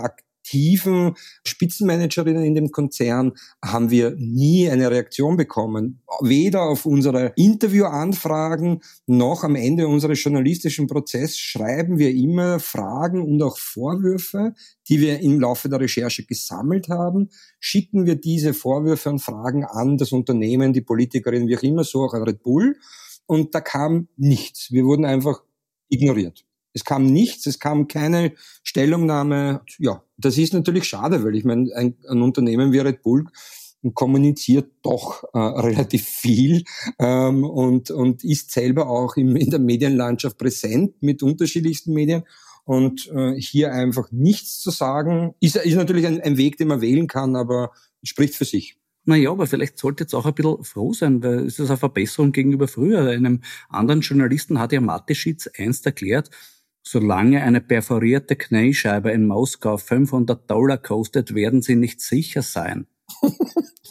Speaker 4: aktiven Spitzenmanagerinnen in dem Konzern haben wir nie eine Reaktion bekommen. Weder auf unsere Interviewanfragen noch am Ende unseres journalistischen Prozesses schreiben wir immer Fragen und auch Vorwürfe, die wir im Laufe der Recherche gesammelt haben, schicken wir diese Vorwürfe und Fragen an das Unternehmen, die Politikerin, wie auch immer, so auch an Red Bull und da kam nichts. Wir wurden einfach ignoriert. Es kam nichts, es kam keine Stellungnahme. Ja, das ist natürlich schade, weil ich meine, ein, ein Unternehmen wie Red Bull kommuniziert doch äh, [laughs] relativ viel ähm, und, und ist selber auch im, in der Medienlandschaft präsent mit unterschiedlichsten Medien. Und äh, hier einfach nichts zu sagen, ist, ist natürlich ein, ein Weg, den man wählen kann, aber spricht für sich.
Speaker 2: Naja, aber vielleicht sollte jetzt auch ein bisschen froh sein, weil es ist eine Verbesserung gegenüber früher. Einem anderen Journalisten hat ja Mateschitz einst erklärt, solange eine perforierte Kniescheibe in Moskau 500 Dollar kostet, werden sie nicht sicher sein. [laughs]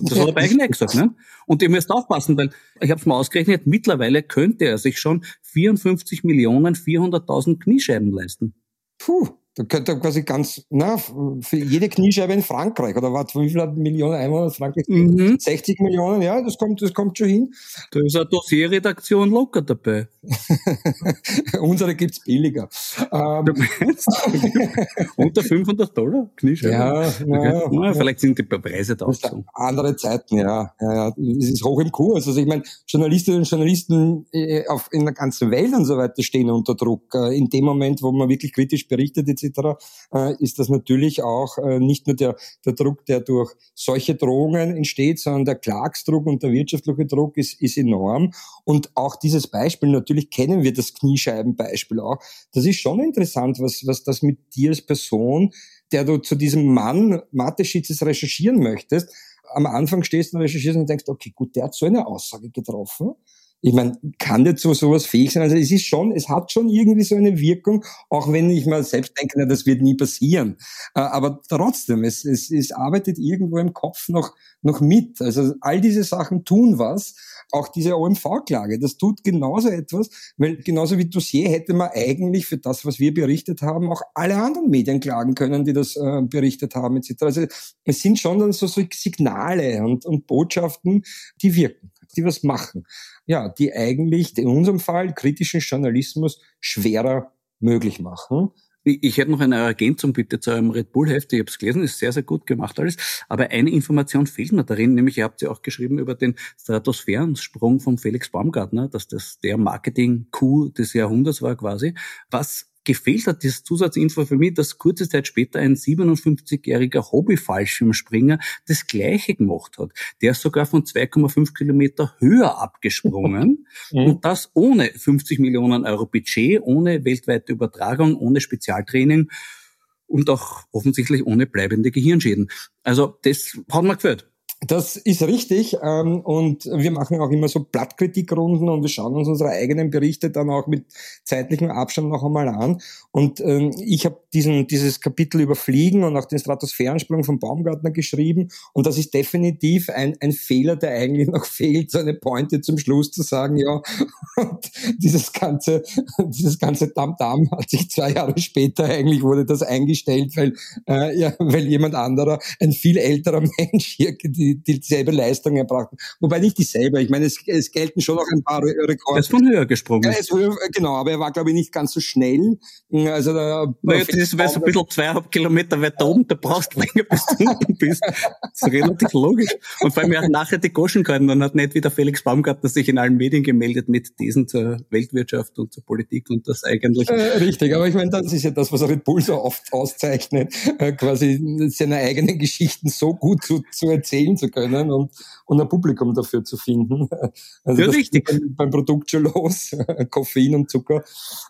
Speaker 2: Das hat er eigentlich gesagt, ne? Und ihr müsst aufpassen, weil ich habe es mal ausgerechnet, mittlerweile könnte er sich schon 54 Millionen 400.000 Kniescheiben leisten.
Speaker 4: Puh. Da könnte quasi ganz, na, für jede Kniescheibe in Frankreich, oder was, wie viele Millionen Einwohner Frankreich? Mhm. 60 Millionen, ja, das kommt, das kommt schon hin.
Speaker 2: Da ist eine Dossierredaktion locker dabei. [laughs]
Speaker 4: Unsere gibt's billiger.
Speaker 2: Ähm, du meinst? [laughs] Unter 500 Dollar Kniescheibe?
Speaker 4: Ja,
Speaker 2: okay. ja, ja, Vielleicht sind die Preise da auch so.
Speaker 4: Andere Zeiten, ja. ja, ja. Es ist hoch im Kurs. Also ich meine, Journalistinnen und Journalisten äh, auf, in der ganzen Welt und so weiter stehen unter Druck. Äh, in dem Moment, wo man wirklich kritisch berichtet etc., äh, ist das natürlich auch äh, nicht nur der, der Druck, der durch solche Drohungen entsteht, sondern der Klagsdruck und der wirtschaftliche Druck ist, ist enorm. Und auch dieses Beispiel, natürlich kennen wir das Kniescheibenbeispiel auch. Das ist schon interessant, was, was das mit dir als Person, der du zu diesem Mann Mathe-Schitzes recherchieren möchtest, am Anfang stehst und recherchierst und denkst, okay, gut, der hat so eine Aussage getroffen ich meine, kann der zu sowas fähig sein? Also es ist schon, es hat schon irgendwie so eine Wirkung, auch wenn ich mal selbst denke, na, das wird nie passieren. Äh, aber trotzdem, es, es, es arbeitet irgendwo im Kopf noch, noch mit. Also all diese Sachen tun was. Auch diese OMV-Klage, das tut genauso etwas, weil genauso wie Dossier hätte man eigentlich für das, was wir berichtet haben, auch alle anderen Medien klagen können, die das äh, berichtet haben, etc. Also es sind schon dann so, so Signale und, und Botschaften, die wirken, die was machen ja, die eigentlich in unserem Fall kritischen Journalismus schwerer möglich machen.
Speaker 2: Ich hätte noch eine Ergänzung bitte zu eurem Red Bull-Heft. Ich habe es gelesen, ist sehr, sehr gut gemacht alles. Aber eine Information fehlt mir darin, nämlich ihr habt ja auch geschrieben über den Stratosphärensprung von Felix Baumgartner, dass das der Marketing-Coup des Jahrhunderts war quasi. Was gefehlt hat, dieses Zusatzinfo für mich, dass kurze Zeit später ein 57-jähriger Hobby-Fallschirmspringer das Gleiche gemacht hat. Der ist sogar von 2,5 Kilometer höher abgesprungen [laughs] mhm. und das ohne 50 Millionen Euro Budget, ohne weltweite Übertragung, ohne Spezialtraining und auch offensichtlich ohne bleibende Gehirnschäden. Also das hat mir gefällt.
Speaker 4: Das ist richtig ähm, und wir machen auch immer so Blattkritikrunden und wir schauen uns unsere eigenen Berichte dann auch mit zeitlichem Abstand noch einmal an. Und ähm, ich habe diesen dieses Kapitel über Fliegen und auch den Stratosphärensprung von Baumgartner geschrieben und das ist definitiv ein, ein Fehler, der eigentlich noch [laughs] fehlt, so eine Pointe zum Schluss zu sagen, ja, [laughs] und dieses ganze [laughs] dieses ganze Tamtam hat sich zwei Jahre später eigentlich wurde das eingestellt, weil äh, ja, weil jemand anderer, ein viel älterer Mensch hier die die, dieselbe Leistung erbracht. Wobei nicht dieselbe. Ich meine, es, es gelten schon noch ein paar Rekorde.
Speaker 2: Er ist von höher gesprungen.
Speaker 4: Ja, ist höher, genau, aber er war, glaube ich, nicht ganz so schnell. Also
Speaker 2: da, naja, das ist so ein bisschen zweieinhalb Kilometer weiter oben, da brauchst du länger, bis du [laughs] unten bist. Das ist relativ logisch. Und vor allem, er hat nachher die Goschen gehalten und hat nicht wieder Felix Baumgartner sich in allen Medien gemeldet mit Thesen zur Weltwirtschaft und zur Politik und das eigentlich.
Speaker 4: Äh, richtig, aber ich meine, das ist ja das, was Red Bull so oft auszeichnet, äh, quasi seine eigenen Geschichten so gut zu, zu erzählen zu können und, und ein Publikum dafür zu finden. [laughs]
Speaker 2: Also ja, richtig.
Speaker 4: Beim, beim, Produkt schon los, [laughs] Koffein und Zucker.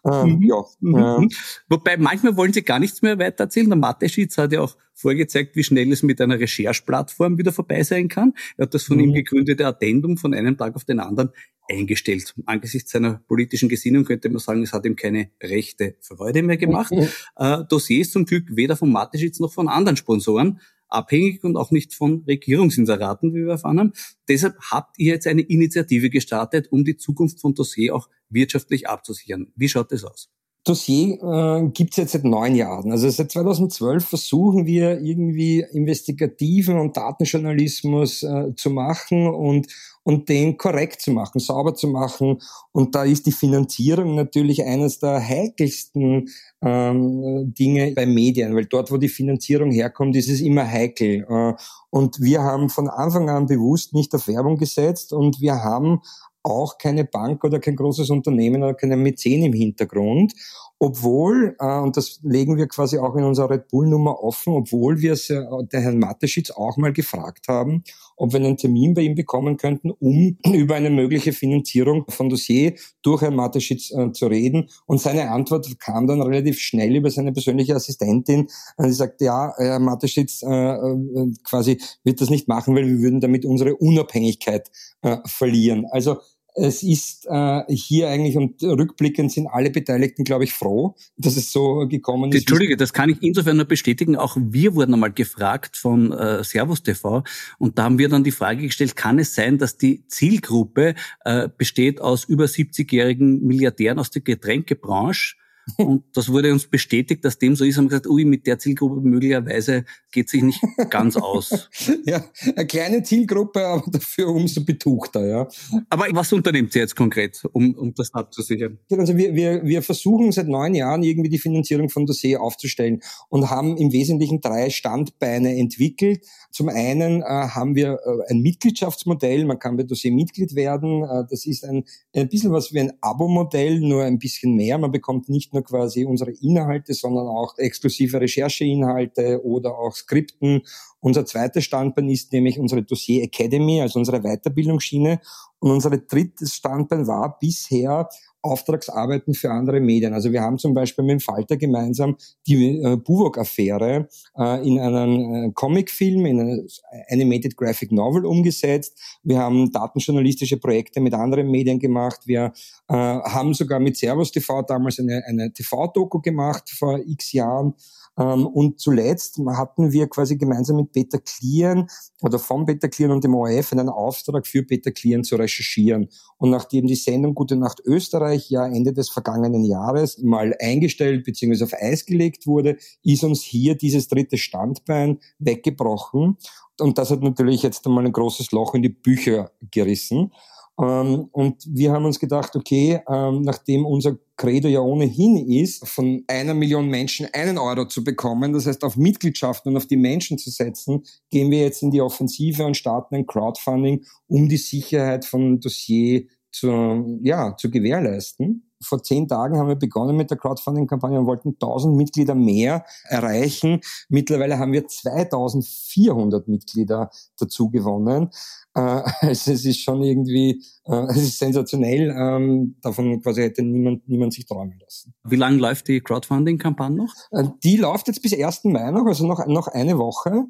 Speaker 4: Ähm,
Speaker 2: mhm. Ja. Mhm. Wobei manchmal wollen sie gar nichts mehr weiter erzählen. Der Mathe-Sheets hat ja auch vorgezeigt, wie schnell es mit einer Rechercheplattform wieder vorbei sein kann. Er hat das von mhm. ihm gegründete Addendum von einem Tag auf den anderen eingestellt. Angesichts seiner politischen Gesinnung könnte man sagen, es hat ihm keine rechte Freude mehr gemacht. Mhm. Äh, Dossiers zum Glück weder von Mateschitz noch von anderen Sponsoren abhängig und auch nicht von Regierungsinseraten, wie wir erfahren haben. Deshalb habt ihr jetzt eine Initiative gestartet, um die Zukunft von Dossier auch wirtschaftlich abzusichern. Wie schaut das aus?
Speaker 4: Dossier äh, gibt es jetzt seit neun Jahren. Also seit 2012 versuchen wir irgendwie investigativen und Datenjournalismus äh, zu machen und, und den korrekt zu machen, sauber zu machen. Und da ist die Finanzierung natürlich eines der heikelsten ähm, Dinge bei Medien, weil dort, wo die Finanzierung herkommt, ist es immer heikel. Äh, und wir haben von Anfang an bewusst nicht auf Werbung gesetzt und wir haben auch keine Bank oder kein großes Unternehmen oder keine Mäzen im Hintergrund obwohl, äh, und das legen wir quasi auch in unserer Red Bull-Nummer offen, obwohl wir es, äh, der Herrn Mateschitz auch mal gefragt haben, ob wir einen Termin bei ihm bekommen könnten, um [clears throat] über eine mögliche Finanzierung von Dossier durch Herrn Mateschitz äh, zu reden. Und seine Antwort kam dann relativ schnell über seine persönliche Assistentin. Sie sagt, ja, Herr Mateschitz äh, äh, quasi wird das nicht machen, weil wir würden damit unsere Unabhängigkeit äh, verlieren. Also es ist äh, hier eigentlich und rückblickend sind alle Beteiligten, glaube ich, froh, dass es so gekommen ist.
Speaker 2: Entschuldige, das kann ich insofern nur bestätigen. Auch wir wurden einmal gefragt von äh, Servus TV und da haben wir dann die Frage gestellt, kann es sein, dass die Zielgruppe äh, besteht aus über 70-jährigen Milliardären aus der Getränkebranche? Und das wurde uns bestätigt, dass dem so ist. Haben wir gesagt, ui, mit der Zielgruppe möglicherweise geht sich nicht ganz aus. [laughs]
Speaker 4: ja, eine kleine Zielgruppe, aber dafür umso betuchter, ja.
Speaker 2: Aber was unternimmt ihr jetzt konkret, um, um das abzusichern?
Speaker 4: Also wir, wir, wir versuchen seit neun Jahren irgendwie die Finanzierung von Dossier aufzustellen und haben im Wesentlichen drei Standbeine entwickelt. Zum einen äh, haben wir äh, ein Mitgliedschaftsmodell, man kann bei Dossier Mitglied werden. Äh, das ist ein, ein bisschen was wie ein Abo-Modell, nur ein bisschen mehr. Man bekommt nicht nur nur quasi unsere Inhalte, sondern auch exklusive Rechercheinhalte oder auch Skripten. Unser zweites Standbein ist nämlich unsere Dossier Academy, also unsere Weiterbildungsschiene. Und unser drittes Standbein war bisher Auftragsarbeiten für andere Medien. Also wir haben zum Beispiel mit dem Falter gemeinsam die äh, Buwok-Affäre äh, in einen äh, Comicfilm, in eine Animated Graphic Novel umgesetzt. Wir haben datenjournalistische Projekte mit anderen Medien gemacht. Wir äh, haben sogar mit Servus TV damals eine, eine TV-Doku gemacht vor x Jahren. Ähm, und zuletzt hatten wir quasi gemeinsam mit Peter Klieren oder von Peter Klieren und dem ORF einen Auftrag für Peter Klieren zu recherchieren. Und nachdem die Sendung Gute Nacht Österreich ja Ende des vergangenen Jahres mal eingestellt bzw. auf Eis gelegt wurde, ist uns hier dieses dritte Standbein weggebrochen. Und das hat natürlich jetzt einmal ein großes Loch in die Bücher gerissen. Ähm, und wir haben uns gedacht, okay, ähm, nachdem unser Credo ja ohnehin ist, von einer Million Menschen einen Euro zu bekommen, das heißt auf Mitgliedschaften und auf die Menschen zu setzen, gehen wir jetzt in die Offensive und starten ein Crowdfunding, um die Sicherheit von Dossier zu, ja, zu gewährleisten vor zehn Tagen haben wir begonnen mit der Crowdfunding-Kampagne und wollten 1000 Mitglieder mehr erreichen. Mittlerweile haben wir 2400 Mitglieder dazu gewonnen. Äh, [laughs] es ist schon irgendwie, äh, es ist sensationell. Ähm, davon quasi hätte niemand, niemand sich träumen lassen.
Speaker 2: Wie lange läuft die Crowdfunding-Kampagne noch?
Speaker 4: Äh, die läuft jetzt bis 1. Mai noch, also noch, noch eine Woche.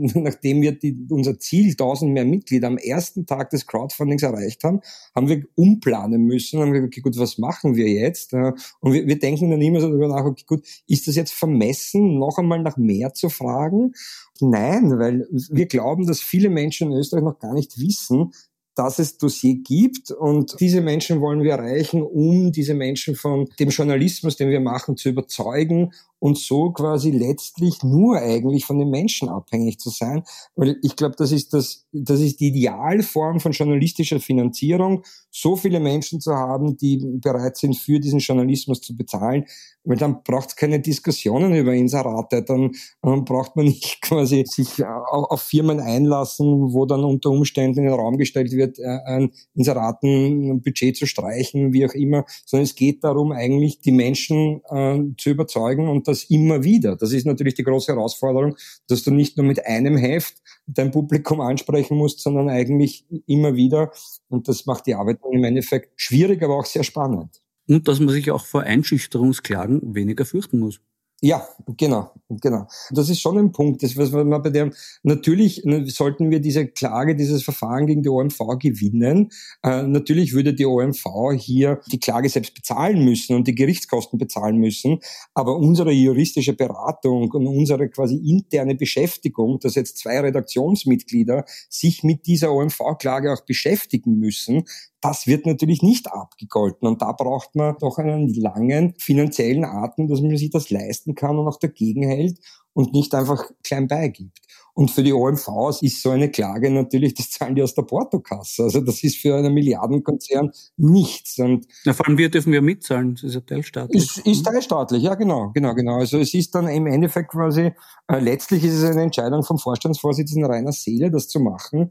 Speaker 4: [laughs] nachdem wir die, unser Ziel 1000 mehr Mitglieder am ersten Tag des Crowdfundings erreicht haben, haben wir umplanen müssen. Haben wir gesagt, okay, gut, was machen wir jetzt? Und wir, wir denken dann immer so darüber nach, okay, gut, ist das jetzt vermessen, noch einmal nach mehr zu fragen? Nein, weil wir glauben, dass viele Menschen in Österreich noch gar nicht wissen, dass es Dossier gibt und diese Menschen wollen wir erreichen, um diese Menschen von dem Journalismus, den wir machen, zu überzeugen und so quasi letztlich nur eigentlich von den Menschen abhängig zu sein. Weil ich glaube, das ist das, das ist die Idealform von journalistischer Finanzierung, so viele Menschen zu haben, die bereit sind, für diesen Journalismus zu bezahlen. Weil dann braucht es keine Diskussionen über Inserate, dann ähm, braucht man nicht [laughs] quasi sich äh, auf Firmen einlassen, wo dann unter Umständen in den Raum gestellt wird, äh, ein Inseratenbudget zu streichen, wie auch immer, sondern es geht darum, eigentlich die Menschen äh, zu überzeugen und das immer wieder. Das ist natürlich die große Herausforderung, dass du nicht nur mit einem Heft dein Publikum ansprechen musst, sondern eigentlich immer wieder. Und das macht die Arbeit im Endeffekt schwierig, aber auch sehr spannend.
Speaker 2: Und dass man sich auch vor Einschüchterungsklagen weniger fürchten muss.
Speaker 4: Ja, genau, genau. Das ist schon ein Punkt, das was man bei dem natürlich sollten wir diese Klage, dieses Verfahren gegen die OMV gewinnen. Äh, natürlich würde die OMV hier die Klage selbst bezahlen müssen und die Gerichtskosten bezahlen müssen, aber unsere juristische Beratung und unsere quasi interne Beschäftigung, dass jetzt zwei Redaktionsmitglieder sich mit dieser OMV-Klage auch beschäftigen müssen, das wird natürlich nicht abgegolten und da braucht man doch einen langen finanziellen Atem, dass man sich das leisten kann und auch dagegen hält und nicht einfach klein beigibt. Und für die OMVs ist so eine Klage natürlich, das zahlen die aus der Portokasse. Also das ist für einen Milliardenkonzern nichts. Und
Speaker 2: ja, vor allem wir dürfen ja mitzahlen, das ist ja teilstaatlich.
Speaker 4: Ist, ist teilstaatlich, ja genau, genau, genau. Also es ist dann im Endeffekt quasi, äh, letztlich ist es eine Entscheidung vom Vorstandsvorsitzenden Rainer Seele, das zu machen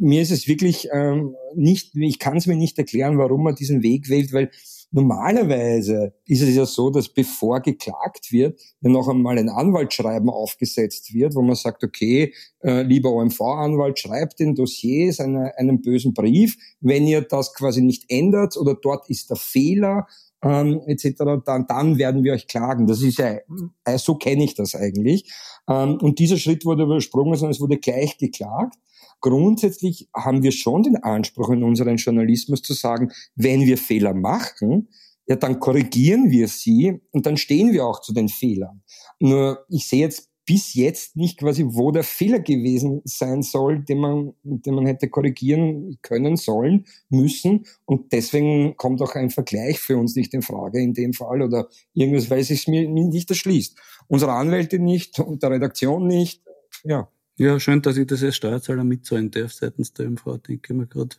Speaker 4: mir ist es wirklich ähm, nicht, ich kann es mir nicht erklären, warum man diesen Weg wählt, weil normalerweise ist es ja so, dass bevor geklagt wird, ja noch einmal ein Anwaltsschreiben aufgesetzt wird, wo man sagt, okay, äh, lieber OMV-Anwalt, schreibt den Dossiers eine, einen bösen Brief, wenn ihr das quasi nicht ändert oder dort ist der Fehler, ähm, etc., dann, dann werden wir euch klagen. Das ist ja, äh, so kenne ich das eigentlich. Ähm, und dieser Schritt wurde übersprungen, sondern es wurde gleich geklagt grundsätzlich haben wir schon den Anspruch in unserem Journalismus zu sagen, wenn wir Fehler machen, ja, dann korrigieren wir sie und dann stehen wir auch zu den Fehlern. Nur ich sehe jetzt bis jetzt nicht quasi, wo der Fehler gewesen sein soll, den man, den man hätte korrigieren können sollen, müssen. Und deswegen kommt auch ein Vergleich für uns nicht in Frage in dem Fall oder irgendwas, weil es mir nicht erschließt. Unsere Anwälte nicht und der Redaktion nicht. Ja.
Speaker 2: Ja, schön, dass ich das als Steuerzahler mitzahlen darf seitens der MV, denke ich mir gerade.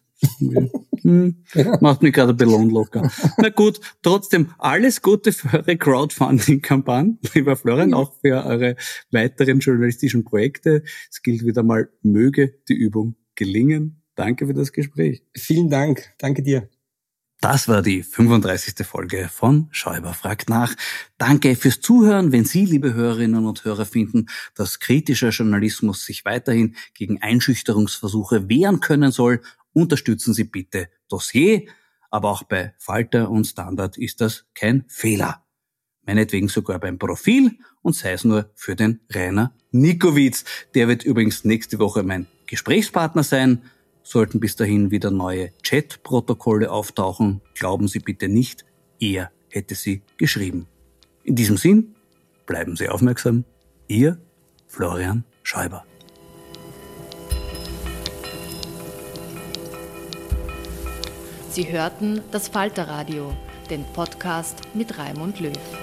Speaker 2: hm, macht mich gerade ein bisschen locker. Na gut, trotzdem alles Gute für eure Crowdfunding-Kampagne, lieber Florian, auch für eure weiteren journalistischen Projekte. Es gilt wieder mal, möge die Übung gelingen. Danke für das Gespräch.
Speaker 4: Vielen Dank. Danke dir.
Speaker 2: Das war die 35. Folge von Schäuber fragt nach. Danke fürs Zuhören. Wenn Sie, liebe Hörerinnen und Hörer, finden, dass kritischer Journalismus sich weiterhin gegen Einschüchterungsversuche wehren können soll, unterstützen Sie bitte Dossier. Aber auch bei Falter und Standard ist das kein Fehler. Meinetwegen sogar beim Profil und sei es nur für den Rainer Nikowitz. Der wird übrigens nächste Woche mein Gesprächspartner sein. Sollten bis dahin wieder neue Chat-Protokolle auftauchen, glauben Sie bitte nicht, er hätte sie geschrieben. In diesem Sinn, bleiben Sie aufmerksam. Ihr Florian Schäuber.
Speaker 1: Sie hörten das Falterradio, den Podcast mit Raimund Löw.